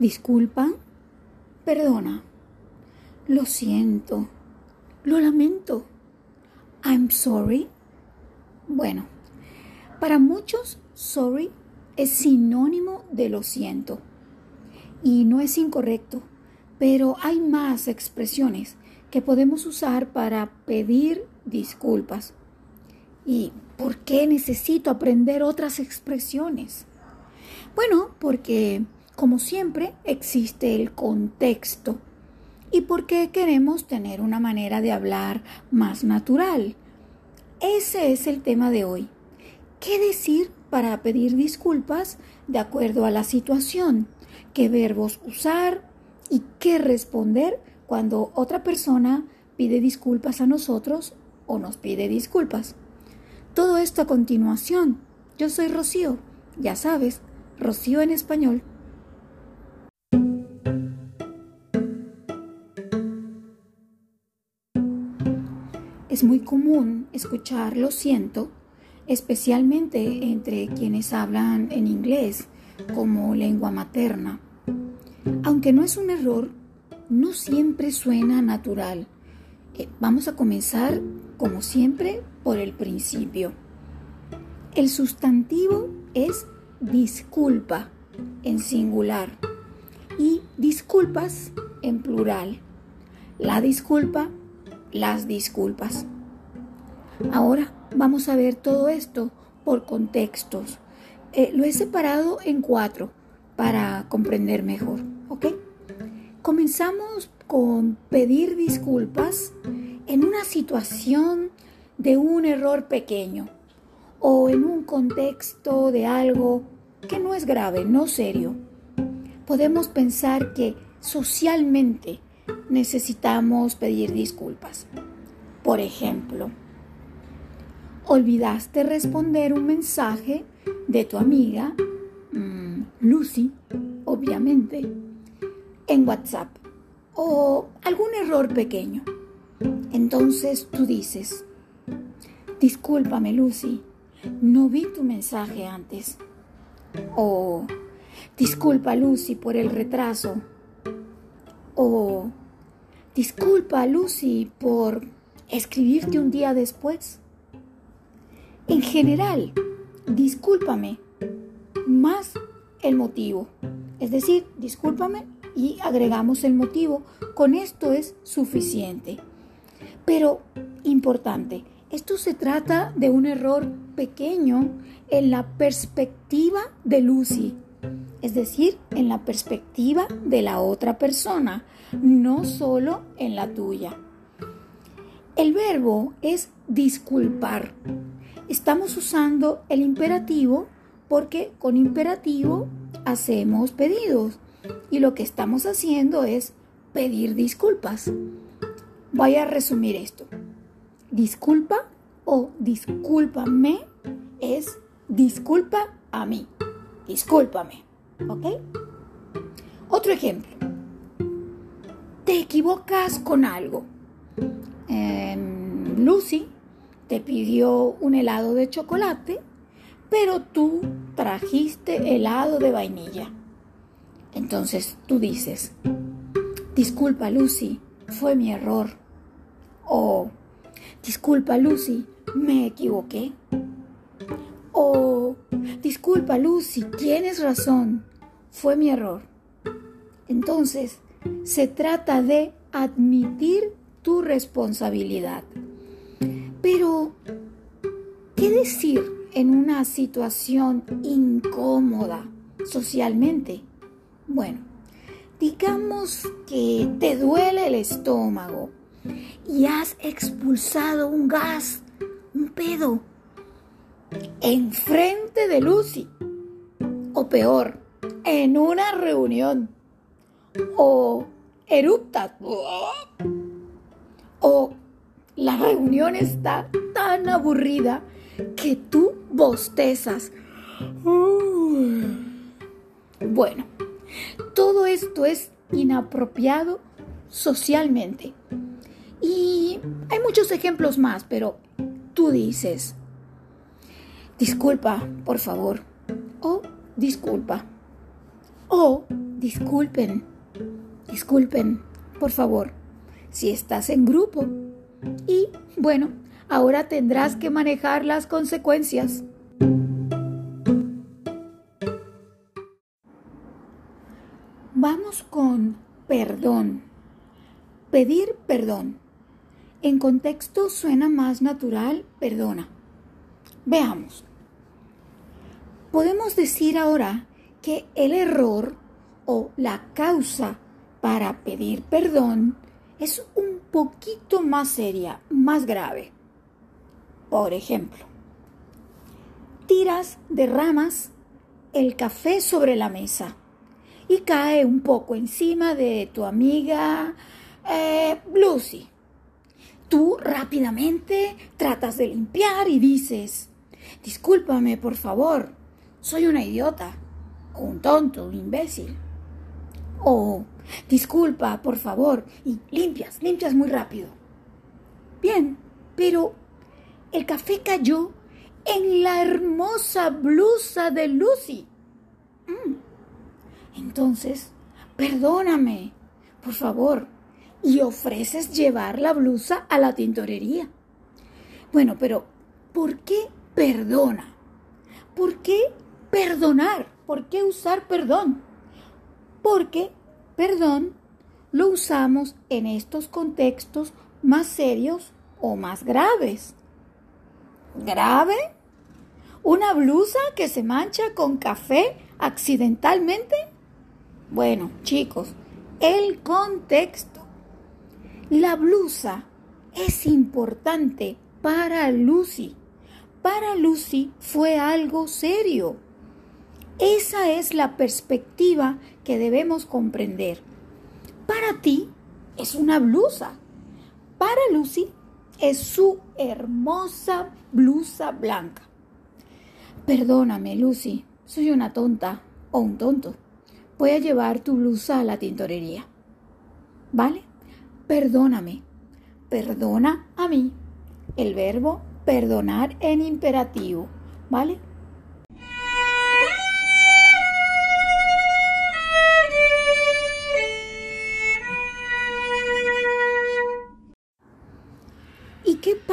Disculpa, perdona, lo siento, lo lamento, I'm sorry. Bueno, para muchos, sorry es sinónimo de lo siento y no es incorrecto, pero hay más expresiones que podemos usar para pedir disculpas. ¿Y por qué necesito aprender otras expresiones? Bueno, porque como siempre existe el contexto y porque queremos tener una manera de hablar más natural. Ese es el tema de hoy. ¿Qué decir para pedir disculpas de acuerdo a la situación? ¿Qué verbos usar? ¿Y qué responder cuando otra persona pide disculpas a nosotros o nos pide disculpas? Todo esto a continuación. Yo soy Rocío, ya sabes, Rocío en español. Es muy común escuchar lo siento, especialmente entre quienes hablan en inglés como lengua materna. Aunque no es un error, no siempre suena natural. Eh, vamos a comenzar, como siempre, por el principio. El sustantivo es disculpa en singular y disculpas en plural. La disculpa las disculpas. Ahora vamos a ver todo esto por contextos. Eh, lo he separado en cuatro para comprender mejor, ¿ok? Comenzamos con pedir disculpas en una situación de un error pequeño o en un contexto de algo que no es grave, no serio. Podemos pensar que socialmente necesitamos pedir disculpas. Por ejemplo, olvidaste responder un mensaje de tu amiga, mm, Lucy, obviamente, en WhatsApp o algún error pequeño. Entonces tú dices, discúlpame Lucy, no vi tu mensaje antes. O disculpa Lucy por el retraso. O Disculpa, Lucy, por escribirte un día después. En general, discúlpame más el motivo. Es decir, discúlpame y agregamos el motivo. Con esto es suficiente. Pero, importante, esto se trata de un error pequeño en la perspectiva de Lucy, es decir, en la perspectiva de la otra persona no solo en la tuya. El verbo es disculpar. Estamos usando el imperativo porque con imperativo hacemos pedidos y lo que estamos haciendo es pedir disculpas. Voy a resumir esto. Disculpa o discúlpame es disculpa a mí. Discúlpame. ¿Ok? Otro ejemplo te equivocas con algo. Lucy te pidió un helado de chocolate, pero tú trajiste helado de vainilla. Entonces tú dices, disculpa Lucy, fue mi error. O, disculpa Lucy, me equivoqué. O, disculpa Lucy, tienes razón, fue mi error. Entonces, se trata de admitir tu responsabilidad. Pero, ¿qué decir en una situación incómoda socialmente? Bueno, digamos que te duele el estómago y has expulsado un gas, un pedo, enfrente de Lucy. O peor, en una reunión o erupta o la reunión está tan aburrida que tú bostezas. Bueno, todo esto es inapropiado socialmente. Y hay muchos ejemplos más, pero tú dices, disculpa, por favor, o disculpa, o disculpen, disculpen, por favor, si estás en grupo. Y bueno, ahora tendrás que manejar las consecuencias. Vamos con perdón. Pedir perdón. En contexto suena más natural, perdona. Veamos. Podemos decir ahora que el error o la causa para pedir perdón es un poquito más seria, más grave. Por ejemplo, tiras de ramas el café sobre la mesa y cae un poco encima de tu amiga eh, Lucy. Tú rápidamente tratas de limpiar y dices, discúlpame por favor, soy una idiota, un tonto, un imbécil. O, disculpa, por favor, y limpias, limpias muy rápido. Bien, pero el café cayó en la hermosa blusa de Lucy. Mm. Entonces, perdóname, por favor, y ofreces llevar la blusa a la tintorería. Bueno, pero ¿por qué perdona? ¿Por qué perdonar. ¿Por qué usar perdón? Porque perdón lo usamos en estos contextos más serios o más graves. ¿Grave? ¿Una blusa que se mancha con café accidentalmente? Bueno, chicos, el contexto. La blusa es importante para Lucy. Para Lucy fue algo serio esa es la perspectiva que debemos comprender. Para ti es una blusa. Para Lucy es su hermosa blusa blanca. Perdóname, Lucy, soy una tonta o un tonto. Voy a llevar tu blusa a la tintorería. ¿Vale? Perdóname. Perdona a mí. El verbo perdonar en imperativo. ¿Vale?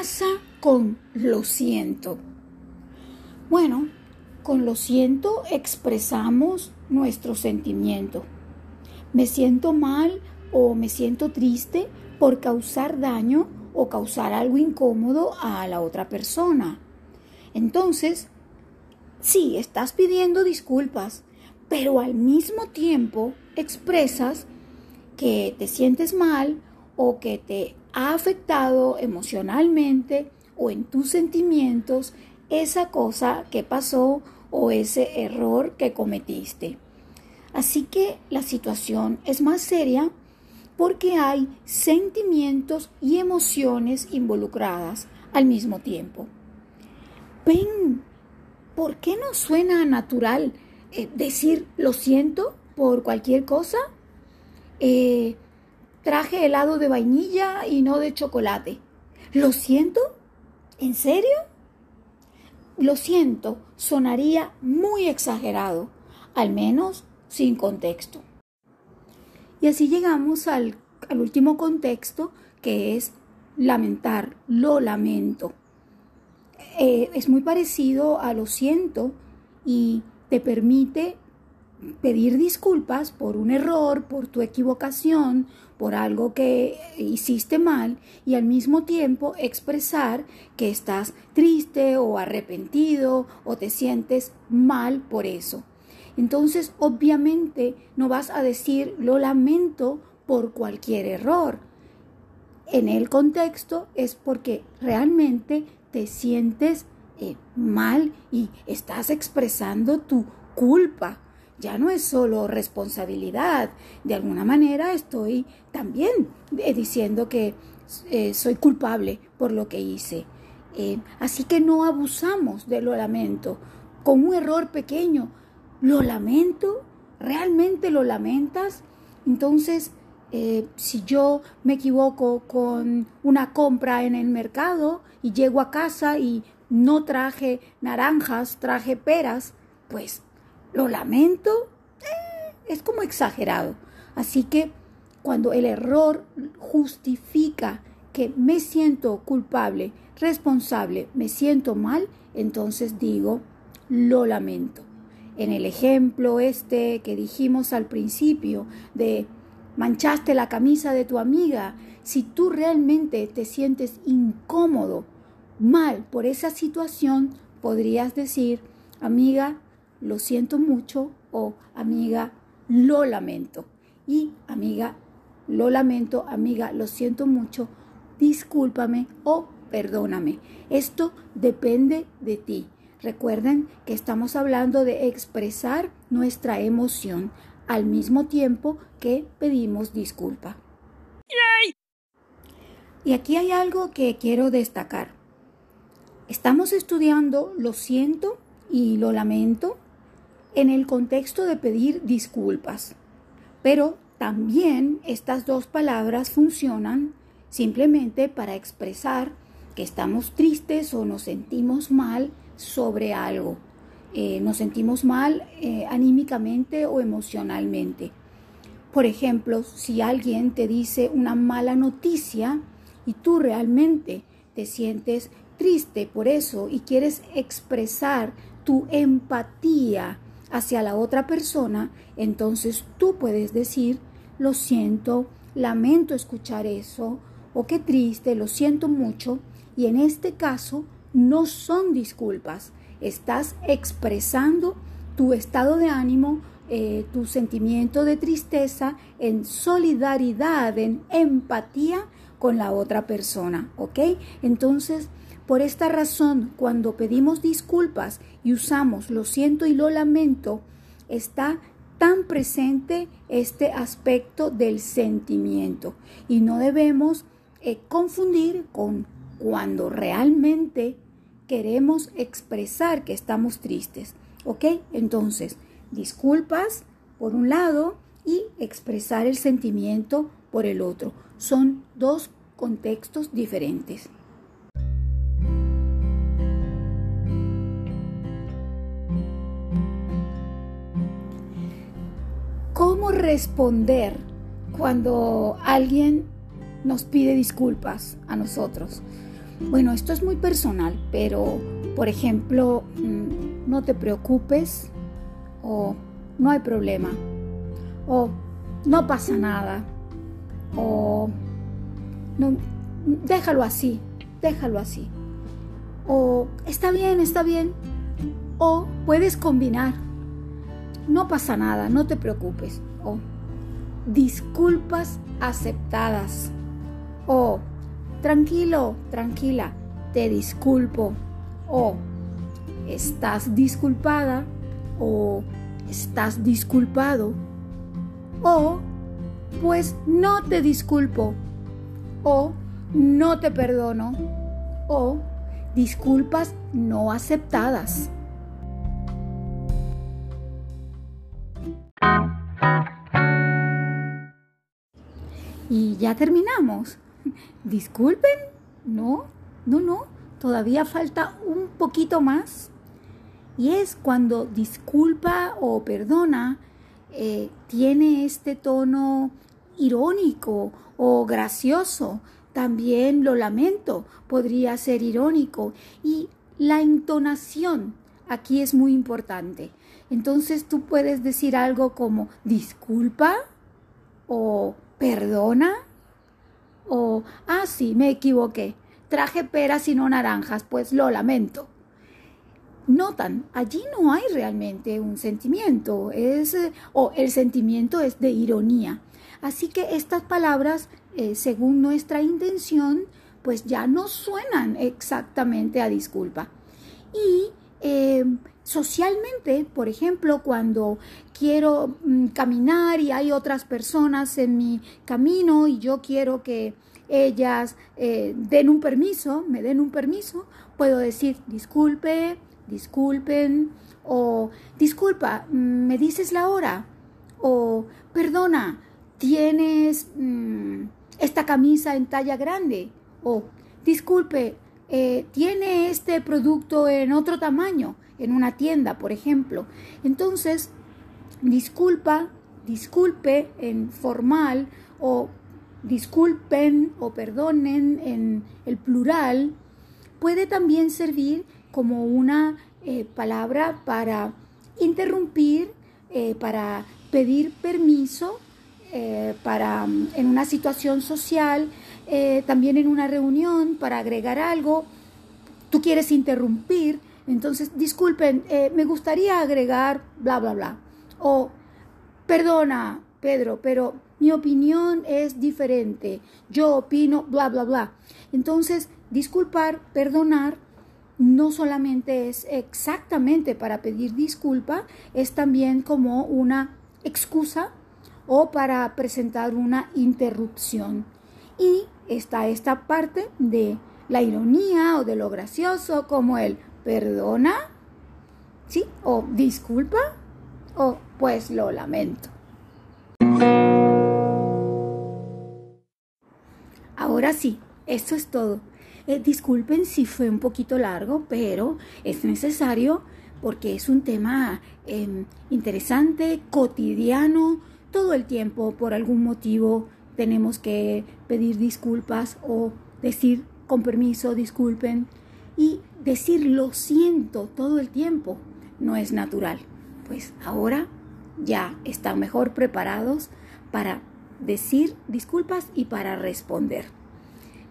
Pasa con lo siento? Bueno, con lo siento expresamos nuestro sentimiento. Me siento mal o me siento triste por causar daño o causar algo incómodo a la otra persona. Entonces, sí, estás pidiendo disculpas, pero al mismo tiempo expresas que te sientes mal o que te ha afectado emocionalmente o en tus sentimientos esa cosa que pasó o ese error que cometiste. Así que la situación es más seria porque hay sentimientos y emociones involucradas al mismo tiempo. Ven, ¿por qué no suena natural eh, decir lo siento por cualquier cosa? Eh, Traje helado de vainilla y no de chocolate. ¿Lo siento? ¿En serio? Lo siento, sonaría muy exagerado, al menos sin contexto. Y así llegamos al, último contexto, que es lamentar, lo lamento. Eh, es muy parecido a lo siento y te permite pedir disculpas por un error, por tu equivocación, por algo que hiciste mal y al mismo tiempo expresar que estás triste o arrepentido o te sientes mal por eso. Entonces, obviamente, no vas a decir lo lamento por cualquier error. En el contexto es porque realmente te sientes eh, mal y estás expresando tu culpa ya no es solo responsabilidad. De alguna manera estoy también eh, diciendo que eh, soy culpable por lo que hice. Eh, así que no abusamos de lo lamento. Con un error pequeño, lo lamento, realmente lo lamentas. Entonces, si yo me equivoco con una compra en el mercado y llego a casa y no traje naranjas, traje peras, pues lo lamento, eh, es como exagerado. Así que cuando el error justifica que me siento culpable, responsable, me siento mal, entonces digo, lo lamento. En el ejemplo este que dijimos al principio de manchaste la camisa de tu amiga, si tú realmente te sientes incómodo, mal por esa situación, podrías decir, amiga, lo siento mucho o amiga, lo lamento. Y amiga, lo lamento, amiga, lo siento mucho, discúlpame o perdóname. Esto depende de ti. Recuerden que estamos hablando de expresar nuestra emoción al mismo tiempo que pedimos disculpa. Y aquí hay algo que quiero destacar. Estamos estudiando lo siento y lo lamento en el contexto de pedir disculpas, pero también estas dos palabras funcionan simplemente para expresar que estamos tristes o nos sentimos mal sobre algo. Eh, nos sentimos mal eh, anímicamente o emocionalmente. Por ejemplo, si alguien te dice una mala noticia y tú realmente te sientes triste por eso y quieres expresar tu empatía hacia la otra persona, entonces tú puedes decir, lo siento, lamento escuchar eso, o qué triste, lo siento mucho, y en este caso no son disculpas, estás expresando tu estado de ánimo, eh, tu sentimiento de tristeza en solidaridad, en empatía con la otra persona, ¿ok? Entonces, por esta razón, cuando pedimos disculpas y usamos lo siento y lo lamento, está tan presente este aspecto del sentimiento y no debemos eh, confundir con cuando realmente queremos expresar que estamos tristes. ¿Ok? Entonces, disculpas por un lado y expresar el sentimiento por el otro. Son dos contextos diferentes. ¿Cómo responder cuando alguien nos pide disculpas a nosotros? Bueno, esto es muy personal, pero por ejemplo, mm, no te preocupes o no hay problema o no pasa nada o no, déjalo así, déjalo así o está bien, está bien o puedes combinar no pasa nada, no te preocupes o disculpas aceptadas. O tranquilo, tranquila, te disculpo. O estás disculpada. O estás disculpado. O pues no te disculpo. O no te perdono. O disculpas no aceptadas. Ya terminamos. Disculpen, no, no, no, todavía falta un poquito más. Y es cuando disculpa o perdona eh, tiene este tono irónico o gracioso. También lo lamento, podría ser irónico. Y la entonación aquí es muy importante. Entonces tú puedes decir algo como disculpa o perdona o, ah, sí, me equivoqué, traje peras y no naranjas, pues lo lamento. Notan, allí no hay realmente un sentimiento, es, o el sentimiento es de ironía. Así que estas palabras, eh, según nuestra intención, pues ya no suenan exactamente a disculpa. Y eh, socialmente, por ejemplo, cuando quiero mm, caminar y hay otras personas en mi camino y yo quiero que ellas eh, den un permiso, me den un permiso, puedo decir disculpe, disculpen o disculpa, mm, me dices la hora o perdona, tienes mm, esta camisa en talla grande o disculpe, eh, tiene este producto en otro tamaño, en una tienda, por ejemplo. Entonces, disculpa disculpe en formal o disculpen o perdonen en el plural, puede también servir como una eh, palabra para interrumpir, eh, para pedir permiso, eh, para en una situación social, también en una reunión, para agregar algo. Tú quieres interrumpir, entonces disculpen, me gustaría agregar bla, bla, bla. O perdona, Pedro, pero mi opinión es diferente. Yo opino bla, bla, bla. Entonces, disculpar, perdonar no solamente es exactamente para pedir disculpa, es también como una excusa o para presentar una interrupción. Y está esta parte de la ironía o de lo gracioso, como el perdona, ¿sí? O disculpa, o pues lo lamento. Ahora sí, esto es todo. Eh, disculpen si fue un poquito largo, pero es necesario porque es un tema em, interesante, cotidiano, todo el tiempo por algún motivo tenemos que pedir disculpas o decir con permiso, disculpen y decir lo siento todo el tiempo no es natural. Pues ahora ya están mejor preparados para decir disculpas y para responder.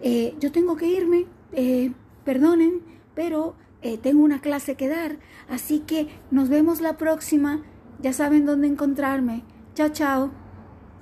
Eh, yo tengo que irme, eh, perdonen, pero eh, tengo una clase que dar, así que nos vemos la próxima, ya saben dónde encontrarme. 招招。